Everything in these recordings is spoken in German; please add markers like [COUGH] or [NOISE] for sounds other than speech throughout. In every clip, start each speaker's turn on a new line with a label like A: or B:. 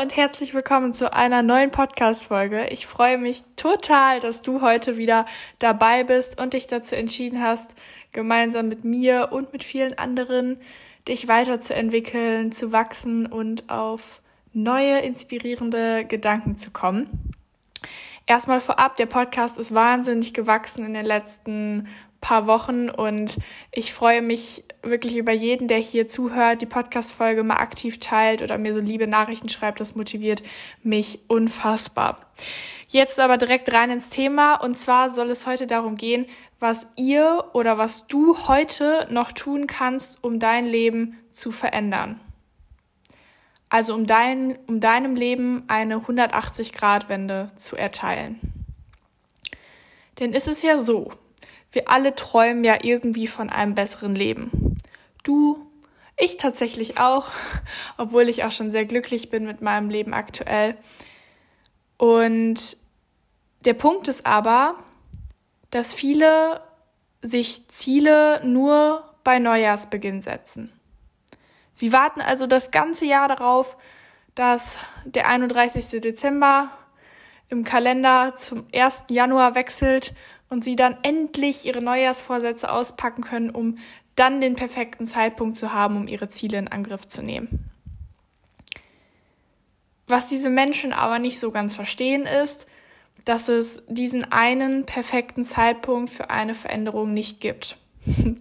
A: Und herzlich willkommen zu einer neuen Podcast-Folge. Ich freue mich total, dass du heute wieder dabei bist und dich dazu entschieden hast, gemeinsam mit mir und mit vielen anderen dich weiterzuentwickeln, zu wachsen und auf neue, inspirierende Gedanken zu kommen. Erstmal vorab, der Podcast ist wahnsinnig gewachsen in den letzten paar Wochen und ich freue mich wirklich über jeden, der hier zuhört, die Podcast-Folge mal aktiv teilt oder mir so liebe Nachrichten schreibt. Das motiviert mich unfassbar. Jetzt aber direkt rein ins Thema und zwar soll es heute darum gehen, was ihr oder was du heute noch tun kannst, um dein Leben zu verändern. Also um, dein, um deinem Leben eine 180-Grad-Wende zu erteilen. Denn ist es ja so, wir alle träumen ja irgendwie von einem besseren Leben. Du, ich tatsächlich auch, [LAUGHS] obwohl ich auch schon sehr glücklich bin mit meinem Leben aktuell. Und der Punkt ist aber, dass viele sich Ziele nur bei Neujahrsbeginn setzen. Sie warten also das ganze Jahr darauf, dass der 31. Dezember im Kalender zum 1. Januar wechselt und sie dann endlich ihre Neujahrsvorsätze auspacken können, um dann den perfekten Zeitpunkt zu haben, um ihre Ziele in Angriff zu nehmen. Was diese Menschen aber nicht so ganz verstehen ist, dass es diesen einen perfekten Zeitpunkt für eine Veränderung nicht gibt. [LAUGHS]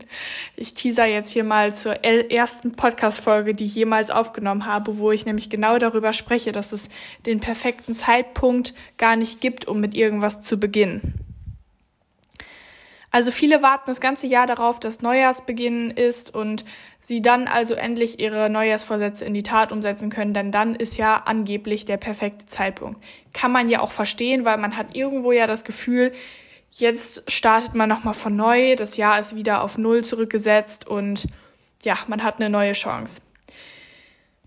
A: Ich teaser jetzt hier mal zur ersten Podcast-Folge, die ich jemals aufgenommen habe, wo ich nämlich genau darüber spreche, dass es den perfekten Zeitpunkt gar nicht gibt, um mit irgendwas zu beginnen. Also viele warten das ganze Jahr darauf, dass Neujahrsbeginn ist und sie dann also endlich ihre Neujahrsvorsätze in die Tat umsetzen können, denn dann ist ja angeblich der perfekte Zeitpunkt. Kann man ja auch verstehen, weil man hat irgendwo ja das Gefühl, jetzt startet man nochmal von neu, das Jahr ist wieder auf Null zurückgesetzt und ja, man hat eine neue Chance.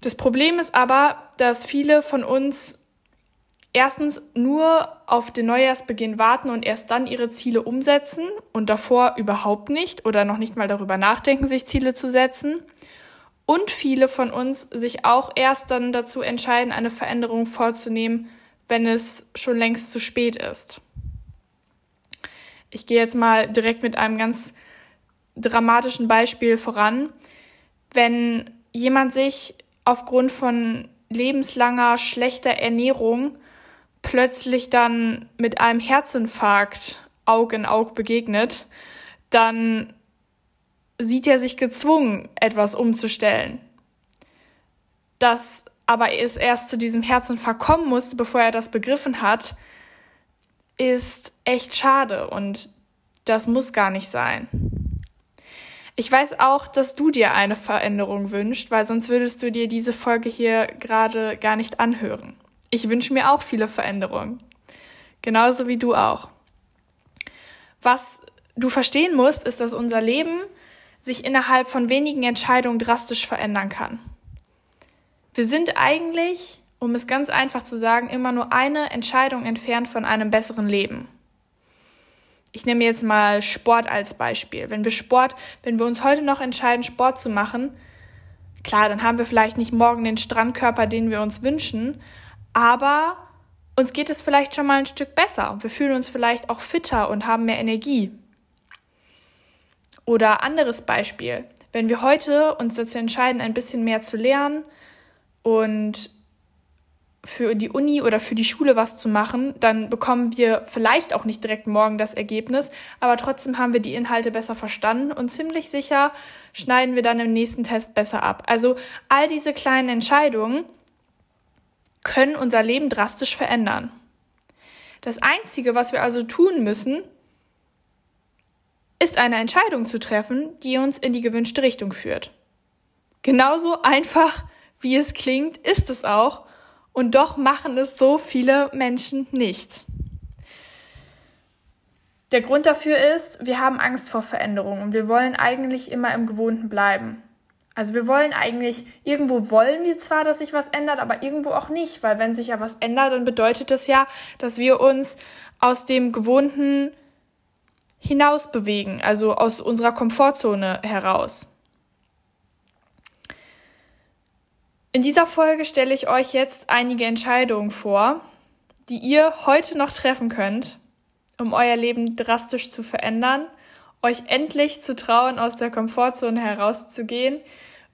A: Das Problem ist aber, dass viele von uns erstens nur auf den Neujahrsbeginn warten und erst dann ihre Ziele umsetzen und davor überhaupt nicht oder noch nicht mal darüber nachdenken, sich Ziele zu setzen. Und viele von uns sich auch erst dann dazu entscheiden, eine Veränderung vorzunehmen, wenn es schon längst zu spät ist. Ich gehe jetzt mal direkt mit einem ganz dramatischen Beispiel voran. Wenn jemand sich aufgrund von lebenslanger schlechter Ernährung plötzlich dann mit einem Herzinfarkt Aug in Aug begegnet, dann sieht er sich gezwungen, etwas umzustellen. Dass aber es erst zu diesem Herzinfarkt kommen musste, bevor er das begriffen hat, ist echt schade und das muss gar nicht sein. Ich weiß auch, dass du dir eine Veränderung wünschst, weil sonst würdest du dir diese Folge hier gerade gar nicht anhören. Ich wünsche mir auch viele Veränderungen. Genauso wie du auch. Was du verstehen musst, ist, dass unser Leben sich innerhalb von wenigen Entscheidungen drastisch verändern kann. Wir sind eigentlich, um es ganz einfach zu sagen, immer nur eine Entscheidung entfernt von einem besseren Leben. Ich nehme jetzt mal Sport als Beispiel. Wenn wir Sport, wenn wir uns heute noch entscheiden, Sport zu machen, klar, dann haben wir vielleicht nicht morgen den Strandkörper, den wir uns wünschen, aber uns geht es vielleicht schon mal ein Stück besser. Wir fühlen uns vielleicht auch fitter und haben mehr Energie. Oder anderes Beispiel. Wenn wir heute uns dazu entscheiden, ein bisschen mehr zu lernen und für die Uni oder für die Schule was zu machen, dann bekommen wir vielleicht auch nicht direkt morgen das Ergebnis, aber trotzdem haben wir die Inhalte besser verstanden und ziemlich sicher schneiden wir dann im nächsten Test besser ab. Also all diese kleinen Entscheidungen, können unser Leben drastisch verändern. Das Einzige, was wir also tun müssen, ist eine Entscheidung zu treffen, die uns in die gewünschte Richtung führt. Genauso einfach, wie es klingt, ist es auch. Und doch machen es so viele Menschen nicht. Der Grund dafür ist, wir haben Angst vor Veränderungen und wir wollen eigentlich immer im Gewohnten bleiben. Also wir wollen eigentlich, irgendwo wollen wir zwar, dass sich was ändert, aber irgendwo auch nicht, weil wenn sich ja was ändert, dann bedeutet das ja, dass wir uns aus dem Gewohnten hinaus bewegen, also aus unserer Komfortzone heraus. In dieser Folge stelle ich euch jetzt einige Entscheidungen vor, die ihr heute noch treffen könnt, um euer Leben drastisch zu verändern, euch endlich zu trauen, aus der Komfortzone herauszugehen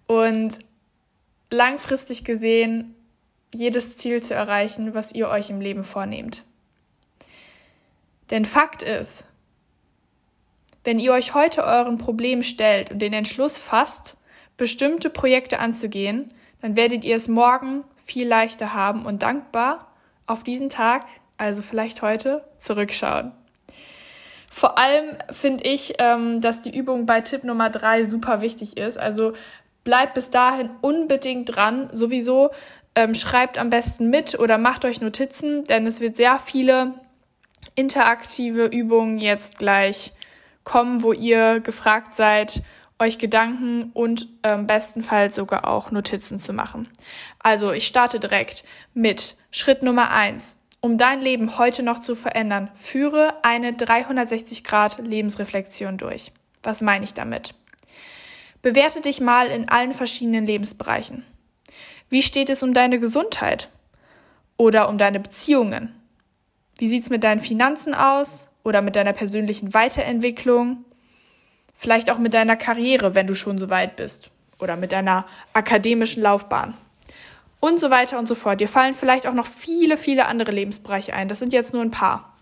A: und langfristig gesehen jedes Ziel zu erreichen, was ihr euch im Leben vornehmt. Denn Fakt ist, wenn ihr euch heute euren Problem stellt und den Entschluss fasst, bestimmte Projekte anzugehen, dann werdet ihr es morgen viel leichter haben und dankbar auf diesen Tag, also vielleicht heute, zurückschauen. Vor allem finde ich, ähm, dass die Übung bei Tipp Nummer drei super wichtig ist. Also bleibt bis dahin unbedingt dran. Sowieso ähm, schreibt am besten mit oder macht euch Notizen, denn es wird sehr viele interaktive Übungen jetzt gleich kommen, wo ihr gefragt seid, euch Gedanken und ähm, bestenfalls sogar auch Notizen zu machen. Also ich starte direkt mit Schritt Nummer eins. Um dein Leben heute noch zu verändern, führe eine 360 Grad Lebensreflexion durch. Was meine ich damit? Bewerte dich mal in allen verschiedenen Lebensbereichen. Wie steht es um deine Gesundheit? Oder um deine Beziehungen? Wie sieht's mit deinen Finanzen aus? Oder mit deiner persönlichen Weiterentwicklung? Vielleicht auch mit deiner Karriere, wenn du schon so weit bist. Oder mit deiner akademischen Laufbahn und so weiter und so fort. Dir fallen vielleicht auch noch viele, viele andere Lebensbereiche ein. Das sind jetzt nur ein paar.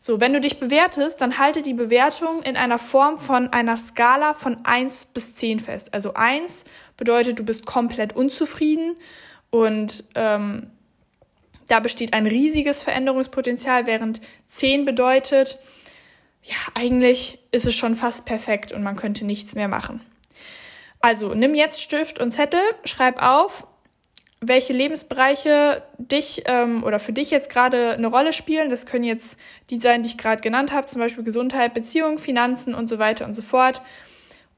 A: So, wenn du dich bewertest, dann halte die Bewertung in einer Form von einer Skala von 1 bis 10 fest. Also 1 bedeutet, du bist komplett unzufrieden und ähm, da besteht ein riesiges Veränderungspotenzial, während 10 bedeutet, ja, eigentlich ist es schon fast perfekt und man könnte nichts mehr machen. Also nimm jetzt Stift und Zettel, schreib auf, welche Lebensbereiche dich ähm, oder für dich jetzt gerade eine Rolle spielen. Das können jetzt die sein, die ich gerade genannt habe, zum Beispiel Gesundheit, Beziehung, Finanzen und so weiter und so fort.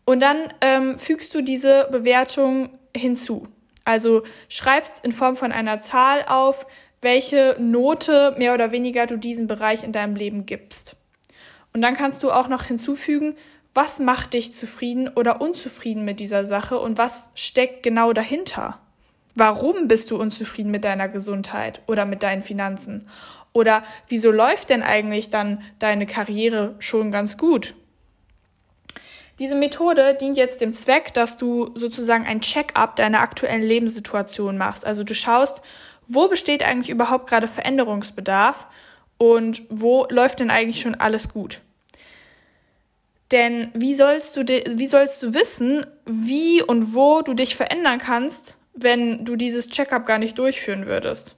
A: Und dann ähm, fügst du diese Bewertung hinzu. Also schreibst in Form von einer Zahl auf, welche Note mehr oder weniger du diesem Bereich in deinem Leben gibst. Und dann kannst du auch noch hinzufügen, was macht dich zufrieden oder unzufrieden mit dieser Sache und was steckt genau dahinter. Warum bist du unzufrieden mit deiner Gesundheit oder mit deinen Finanzen? Oder wieso läuft denn eigentlich dann deine Karriere schon ganz gut? Diese Methode dient jetzt dem Zweck, dass du sozusagen ein Check-up deiner aktuellen Lebenssituation machst. Also du schaust, wo besteht eigentlich überhaupt gerade Veränderungsbedarf und wo läuft denn eigentlich schon alles gut? Denn wie sollst du, wie sollst du wissen, wie und wo du dich verändern kannst, wenn du dieses Checkup gar nicht durchführen würdest.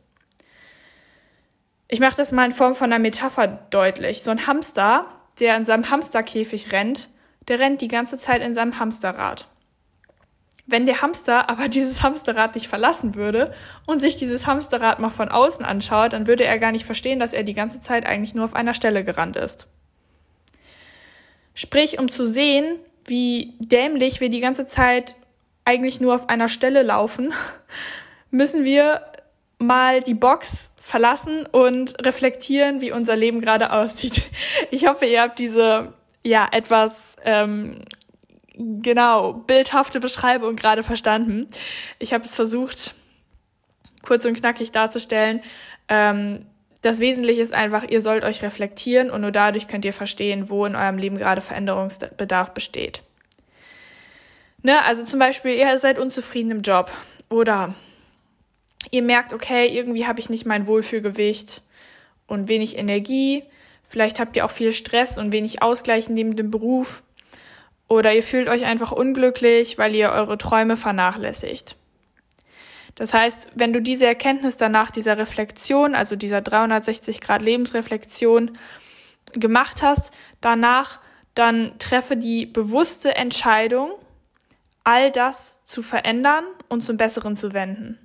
A: Ich mache das mal in Form von einer Metapher deutlich. So ein Hamster, der in seinem Hamsterkäfig rennt, der rennt die ganze Zeit in seinem Hamsterrad. Wenn der Hamster [LAUGHS] aber dieses Hamsterrad nicht verlassen würde und sich dieses Hamsterrad mal von außen anschaut, dann würde er gar nicht verstehen, dass er die ganze Zeit eigentlich nur auf einer Stelle gerannt ist. Sprich, um zu sehen, wie dämlich wir die ganze Zeit eigentlich nur auf einer Stelle laufen, [LAUGHS] müssen wir mal die Box verlassen und reflektieren, wie unser Leben gerade aussieht. [LAUGHS] Ich hoffe, ihr habt diese ja etwas ähm, genau bildhafte Beschreibung gerade verstanden. Ich habe es versucht, kurz und knackig darzustellen. Ähm, das Wesentliche ist einfach, ihr sollt euch reflektieren und nur dadurch könnt ihr verstehen, wo in eurem Leben gerade Veränderungsbedarf besteht. Ne? Also zum Beispiel, ihr seid unzufrieden im Job oder ihr merkt, okay, irgendwie habe ich nicht mein Wohlfühlgewicht und wenig Energie. Vielleicht habt ihr auch viel Stress und wenig Ausgleich neben dem Beruf. Oder ihr fühlt euch einfach unglücklich, weil ihr eure Träume vernachlässigt. Das heißt, wenn du diese Erkenntnis danach dieser Reflexion, also dieser 360 Grad Lebensreflexion gemacht hast, danach dann treffe die bewusste Entscheidung, all das zu verändern und zum Besseren zu wenden.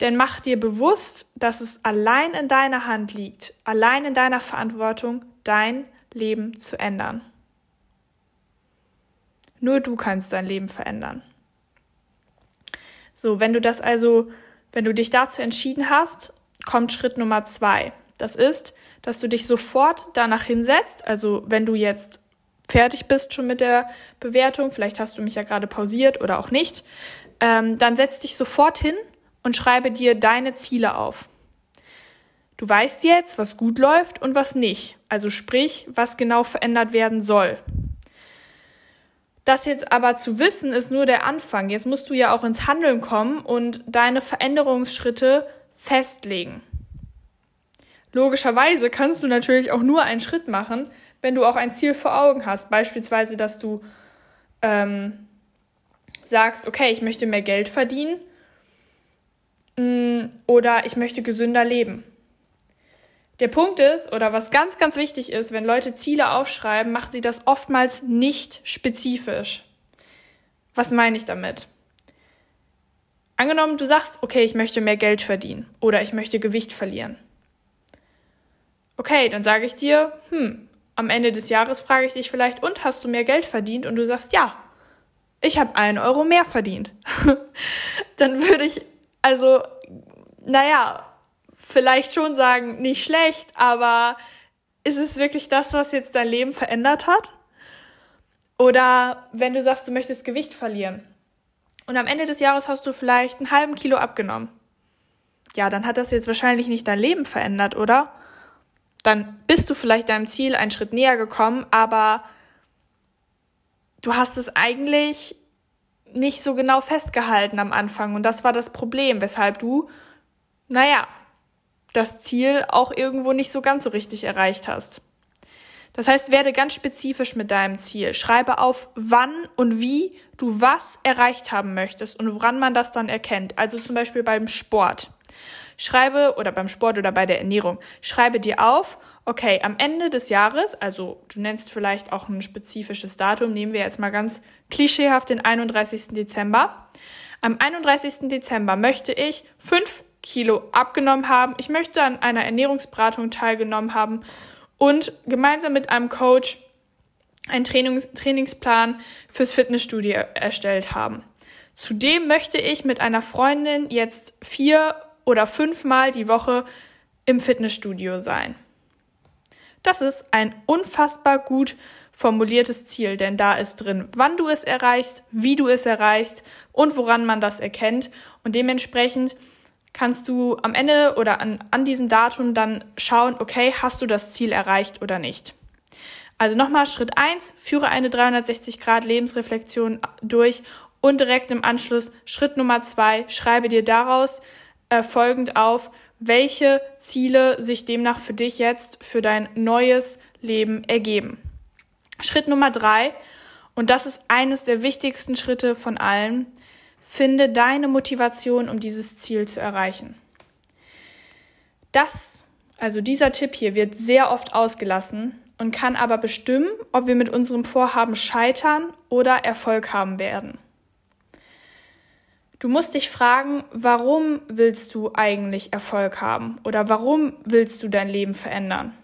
A: Denn mach dir bewusst, dass es allein in deiner Hand liegt, allein in deiner Verantwortung, dein Leben zu ändern. Nur du kannst dein Leben verändern. So, wenn du das also, wenn du dich dazu entschieden hast, kommt Schritt Nummer zwei. Das ist, dass du dich sofort danach hinsetzt. Also, wenn du jetzt fertig bist schon mit der Bewertung, vielleicht hast du mich ja gerade pausiert oder auch nicht, ähm, dann setz dich sofort hin und schreibe dir deine Ziele auf. Du weißt jetzt, was gut läuft und was nicht. Also sprich, was genau verändert werden soll. Das jetzt aber zu wissen, ist nur der Anfang. Jetzt musst du ja auch ins Handeln kommen und deine Veränderungsschritte festlegen. Logischerweise kannst du natürlich auch nur einen Schritt machen, wenn du auch ein Ziel vor Augen hast. Beispielsweise, dass du ähm, sagst, okay, ich möchte mehr Geld verdienen mm, oder ich möchte gesünder leben. Der Punkt ist, oder was ganz, ganz wichtig ist, wenn Leute Ziele aufschreiben, machen sie das oftmals nicht spezifisch. Was meine ich damit? Angenommen, du sagst, okay, ich möchte mehr Geld verdienen oder ich möchte Gewicht verlieren. Okay, dann sage ich dir, hm, am Ende des Jahres frage ich dich vielleicht, und hast du mehr Geld verdient? Und du sagst, ja, ich habe einen Euro mehr verdient. [LAUGHS] dann würde ich, also, naja, vielleicht schon sagen, nicht schlecht, aber ist es wirklich das, was jetzt dein Leben verändert hat? Oder wenn du sagst, du möchtest Gewicht verlieren und am Ende des Jahres hast du vielleicht einen halben Kilo abgenommen. Ja, dann hat das jetzt wahrscheinlich nicht dein Leben verändert, oder? Dann bist du vielleicht deinem Ziel einen Schritt näher gekommen, aber du hast es eigentlich nicht so genau festgehalten am Anfang. Und das war das Problem, weshalb du, naja, das Ziel auch irgendwo nicht so ganz so richtig erreicht hast. Das heißt, werde ganz spezifisch mit deinem Ziel. Schreibe auf, wann und wie du was erreicht haben möchtest und woran man das dann erkennt. Also zum Beispiel beim Sport. Schreibe, oder beim Sport oder bei der Ernährung, schreibe dir auf, okay, am Ende des Jahres, also du nennst vielleicht auch ein spezifisches Datum, nehmen wir jetzt mal ganz klischeehaft den 31. Dezember. Am 31. Dezember möchte ich fünf Kilo abgenommen haben. Ich möchte an einer Ernährungsberatung teilgenommen haben und gemeinsam mit einem Coach einen Trainings Trainingsplan fürs Fitnessstudio erstellt haben. Zudem möchte ich mit einer Freundin jetzt vier oder fünfmal die Woche im Fitnessstudio sein. Das ist ein unfassbar gut formuliertes Ziel, denn da ist drin, wann du es erreichst, wie du es erreichst und woran man das erkennt. Und dementsprechend kannst du am Ende oder an, an diesem Datum dann schauen, okay, hast du das Ziel erreicht oder nicht. Also nochmal Schritt eins: führe eine 360 Grad Lebensreflexion durch und direkt im Anschluss Schritt Nummer zwei: schreibe dir daraus äh, folgend auf, welche Ziele sich demnach für dich jetzt für dein neues Leben ergeben. Schritt Nummer drei, und das ist eines der wichtigsten Schritte von allen, Finde deine Motivation, um dieses Ziel zu erreichen. Das, also dieser Tipp hier, wird sehr oft ausgelassen und kann aber bestimmen, ob wir mit unserem Vorhaben scheitern oder Erfolg haben werden. Du musst dich fragen, warum willst du eigentlich Erfolg haben oder warum willst du dein Leben verändern?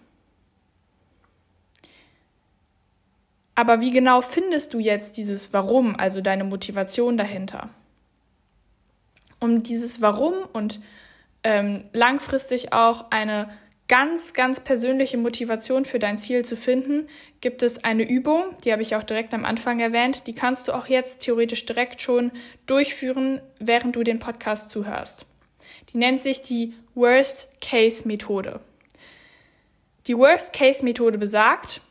A: Aber wie genau findest du jetzt dieses Warum, also deine Motivation dahinter? um dieses Warum und ähm, langfristig auch eine ganz, ganz persönliche Motivation für dein Ziel zu finden, gibt es eine Übung, die habe ich auch direkt am Anfang erwähnt, die kannst du auch jetzt theoretisch direkt schon durchführen, während du den Podcast zuhörst. Die nennt sich die Worst-Case-Methode. Die Worst-Case-Methode besagt,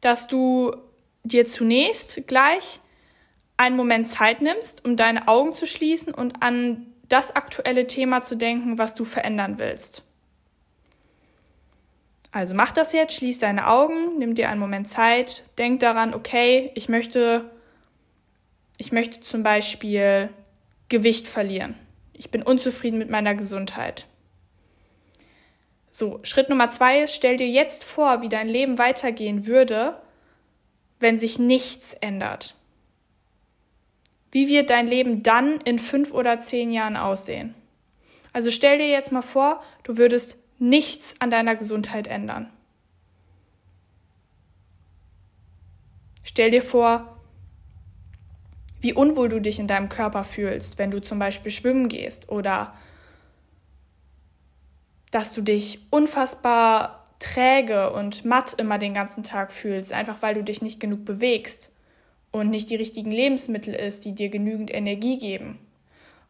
A: dass du dir zunächst gleich einen Moment Zeit nimmst, um deine Augen zu schließen und an das aktuelle Thema zu denken, was du verändern willst. Also mach das jetzt, schließ deine Augen, nimm dir einen Moment Zeit, denk daran, okay, ich möchte, ich möchte zum Beispiel Gewicht verlieren. Ich bin unzufrieden mit meiner Gesundheit. So, Schritt Nummer zwei ist, stell dir jetzt vor, wie dein Leben weitergehen würde, wenn sich nichts ändert. Wie wird dein Leben dann in fünf oder zehn Jahren aussehen? Also stell dir jetzt mal vor, du würdest nichts an deiner Gesundheit ändern. Stell dir vor, wie unwohl du dich in deinem Körper fühlst, wenn du zum Beispiel schwimmen gehst oder dass du dich unfassbar träge und matt immer den ganzen Tag fühlst, einfach weil du dich nicht genug bewegst und nicht die richtigen Lebensmittel isst, die dir genügend Energie geben.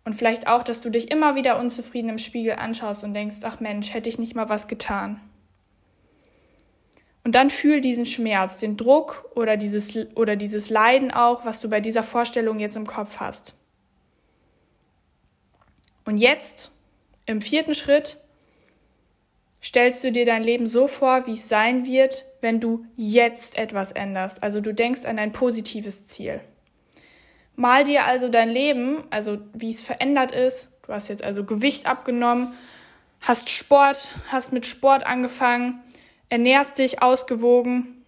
A: Und vielleicht auch, dass du dich immer wieder unzufrieden im Spiegel anschaust und denkst, ach Mensch, hätte ich nicht mal was getan. Und dann fühl diesen Schmerz, den Druck oder dieses, oder dieses Leiden auch, was du bei dieser Vorstellung jetzt im Kopf hast. Und jetzt, im vierten Schritt, stellst du dir dein Leben so vor, wie es sein wird, wenn du jetzt etwas änderst. Also du denkst an ein positives Ziel. Mal dir also dein Leben, also wie es verändert ist. Du hast jetzt also Gewicht abgenommen, hast Sport, hast mit Sport angefangen, ernährst dich ausgewogen.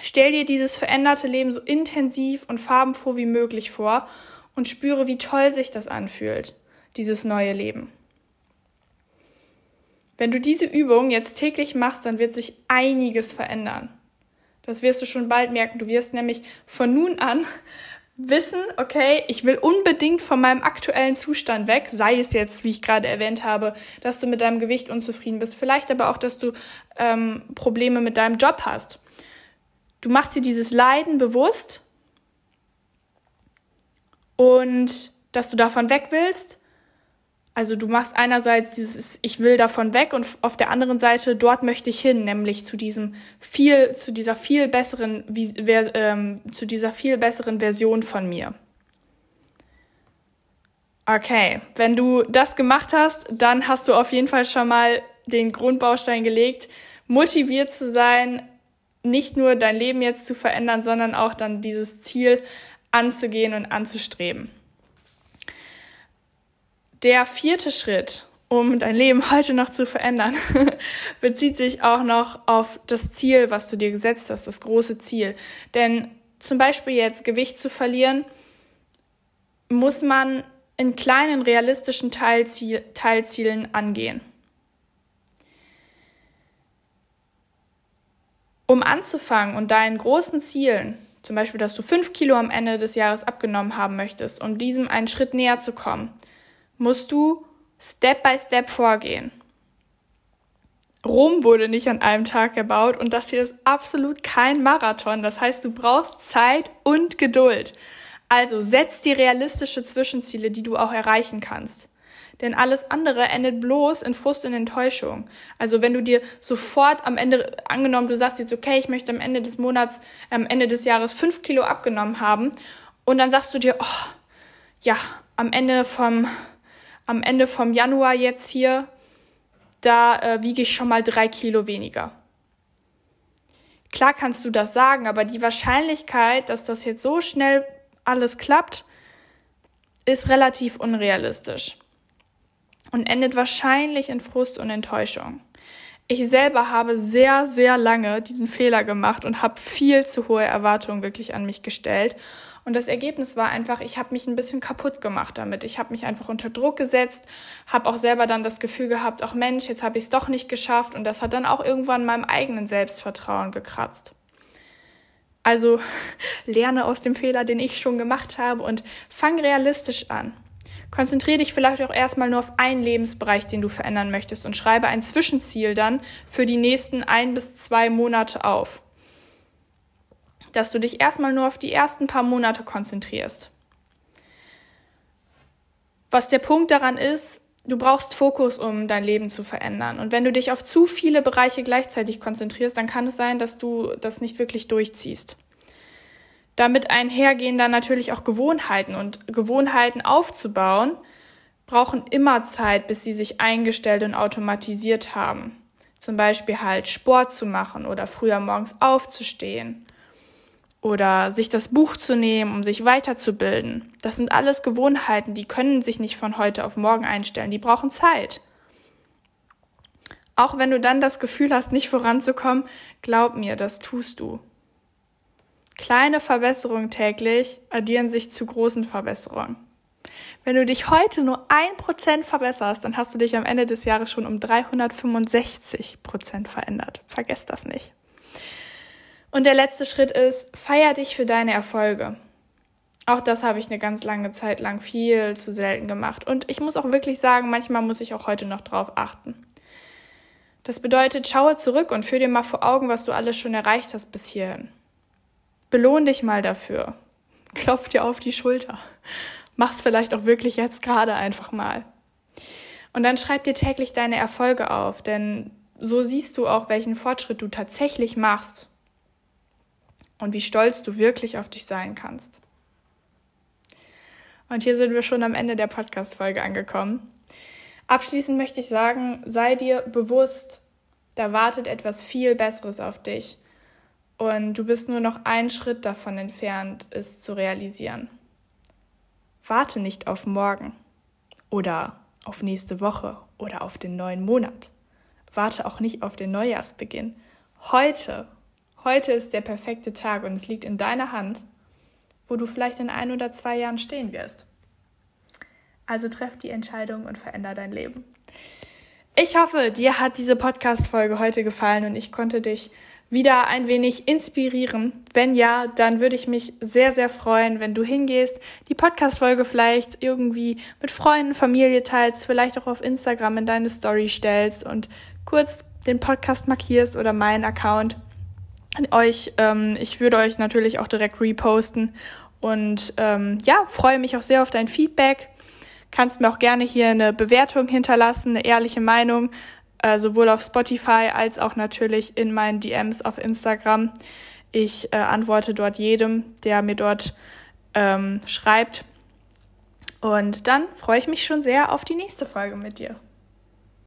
A: Stell dir dieses veränderte Leben so intensiv und farbenfroh wie möglich vor und spüre, wie toll sich das anfühlt, dieses neue Leben. Wenn du diese Übung jetzt täglich machst, dann wird sich einiges verändern. Das wirst du schon bald merken. Du wirst nämlich von nun an wissen, okay, ich will unbedingt von meinem aktuellen Zustand weg, sei es jetzt, wie ich gerade erwähnt habe, dass du mit deinem Gewicht unzufrieden bist, vielleicht aber auch, dass du ähm, Probleme mit deinem Job hast. Du machst dir dieses Leiden bewusst und dass du davon weg willst also du machst einerseits dieses Ich will davon weg und auf der anderen Seite dort möchte ich hin, nämlich zu diesem viel, zu dieser viel besseren, ähm, zu dieser viel besseren Version von mir. Okay, wenn du das gemacht hast, dann hast du auf jeden Fall schon mal den Grundbaustein gelegt, motiviert zu sein, nicht nur dein Leben jetzt zu verändern, sondern auch dann dieses Ziel anzugehen und anzustreben. Der vierte Schritt, um dein Leben heute noch zu verändern, [LAUGHS] bezieht sich auch noch auf das Ziel, was du dir gesetzt hast, das große Ziel. Denn zum Beispiel jetzt Gewicht zu verlieren, muss man in kleinen realistischen Teilziel, Teilzielen angehen. Um anzufangen und deinen großen Zielen, zum Beispiel, dass du fünf Kilo am Ende des Jahres abgenommen haben möchtest, um diesem einen Schritt näher zu kommen, musst du Step by Step vorgehen. Rom wurde nicht an einem Tag gebaut und das hier ist absolut kein Marathon. Das heißt, du brauchst Zeit und Geduld. Also setz die realistische Zwischenziele, die du auch erreichen kannst. Denn alles andere endet bloß in Frust und Enttäuschung. Also wenn du dir sofort am Ende, angenommen, du sagst jetzt, okay, ich möchte am Ende des Monats, am Ende des Jahres fünf Kilo abgenommen haben und dann sagst du dir, oh, ja, am Ende vom, am Ende vom Januar jetzt hier, da äh, wiege ich schon mal drei Kilo weniger. Klar kannst du das sagen, aber die Wahrscheinlichkeit, dass das jetzt so schnell alles klappt, ist relativ unrealistisch und endet wahrscheinlich in Frust und Enttäuschung. Ich selber habe sehr, sehr lange diesen Fehler gemacht und habe viel zu hohe Erwartungen wirklich an mich gestellt und das Ergebnis war einfach, ich habe mich ein bisschen kaputt gemacht damit. Ich habe mich einfach unter Druck gesetzt, habe auch selber dann das Gefühl gehabt, ach Mensch, jetzt habe ich es doch nicht geschafft. Und das hat dann auch irgendwann meinem eigenen Selbstvertrauen gekratzt. Also [LAUGHS] lerne aus dem Fehler, den ich schon gemacht habe und fang realistisch an. Konzentriere dich vielleicht auch erstmal nur auf einen Lebensbereich, den du verändern möchtest und schreibe ein Zwischenziel dann für die nächsten ein bis zwei Monate auf dass du dich erstmal nur auf die ersten paar Monate konzentrierst. Was der Punkt daran ist, du brauchst Fokus, um dein Leben zu verändern. Und wenn du dich auf zu viele Bereiche gleichzeitig konzentrierst, dann kann es sein, dass du das nicht wirklich durchziehst. Damit einhergehen dann natürlich auch Gewohnheiten und Gewohnheiten aufzubauen, brauchen immer Zeit, bis sie sich eingestellt und automatisiert haben. Zum Beispiel halt Sport zu machen oder früher morgens aufzustehen oder sich das Buch zu nehmen, um sich weiterzubilden. Das sind alles Gewohnheiten, die können sich nicht von heute auf morgen einstellen, die brauchen Zeit. Auch wenn du dann das Gefühl hast, nicht voranzukommen, glaub mir, das tust du. Kleine Verbesserungen täglich addieren sich zu großen Verbesserungen. Wenn du dich heute nur ein Prozent verbesserst, dann hast du dich am Ende des Jahres schon um 365 Prozent verändert. Vergesst das nicht. Und der letzte Schritt ist, feier dich für deine Erfolge. Auch das habe ich eine ganz lange Zeit lang viel zu selten gemacht. Und ich muss auch wirklich sagen, manchmal muss ich auch heute noch drauf achten. Das bedeutet, schaue zurück und führ dir mal vor Augen, was du alles schon erreicht hast bis hierhin. Belohn dich mal dafür. Klopf dir auf die Schulter. Mach's vielleicht auch wirklich jetzt gerade einfach mal. Und dann schreib dir täglich deine Erfolge auf, denn so siehst du auch, welchen Fortschritt du tatsächlich machst und wie stolz du wirklich auf dich sein kannst. Und hier sind wir schon am Ende der Podcast-Folge angekommen. Abschließend möchte ich sagen, sei dir bewusst, da wartet etwas viel Besseres auf dich. Und du bist nur noch einen Schritt davon entfernt, es zu realisieren. Warte nicht auf morgen oder auf nächste Woche oder auf den neuen Monat. Warte auch nicht auf den Neujahrsbeginn. Heute, heute ist der perfekte Tag und es liegt in deiner Hand, wo du vielleicht in ein oder zwei Jahren stehen wirst. Also treff die Entscheidung und veränder dein Leben. Ich hoffe, dir hat diese Podcast-Folge heute gefallen und ich konnte dich wieder ein wenig inspirieren? Wenn ja, dann würde ich mich sehr, sehr freuen, wenn du hingehst, die Podcast-Folge vielleicht irgendwie mit Freunden, Familie teilst, vielleicht auch auf Instagram in deine Story stellst und kurz den Podcast markierst oder meinen Account. Euch, ähm, ich würde euch natürlich auch direkt reposten und ähm, ja, freue mich auch sehr auf dein Feedback. Kannst mir auch gerne hier eine Bewertung hinterlassen, eine ehrliche Meinung äh, sowohl auf Spotify als auch natürlich in meinen DMs auf Instagram. Ich äh, antworte dort jedem, der mir dort ähm, schreibt. Und dann freue ich mich schon sehr auf die nächste Folge mit dir.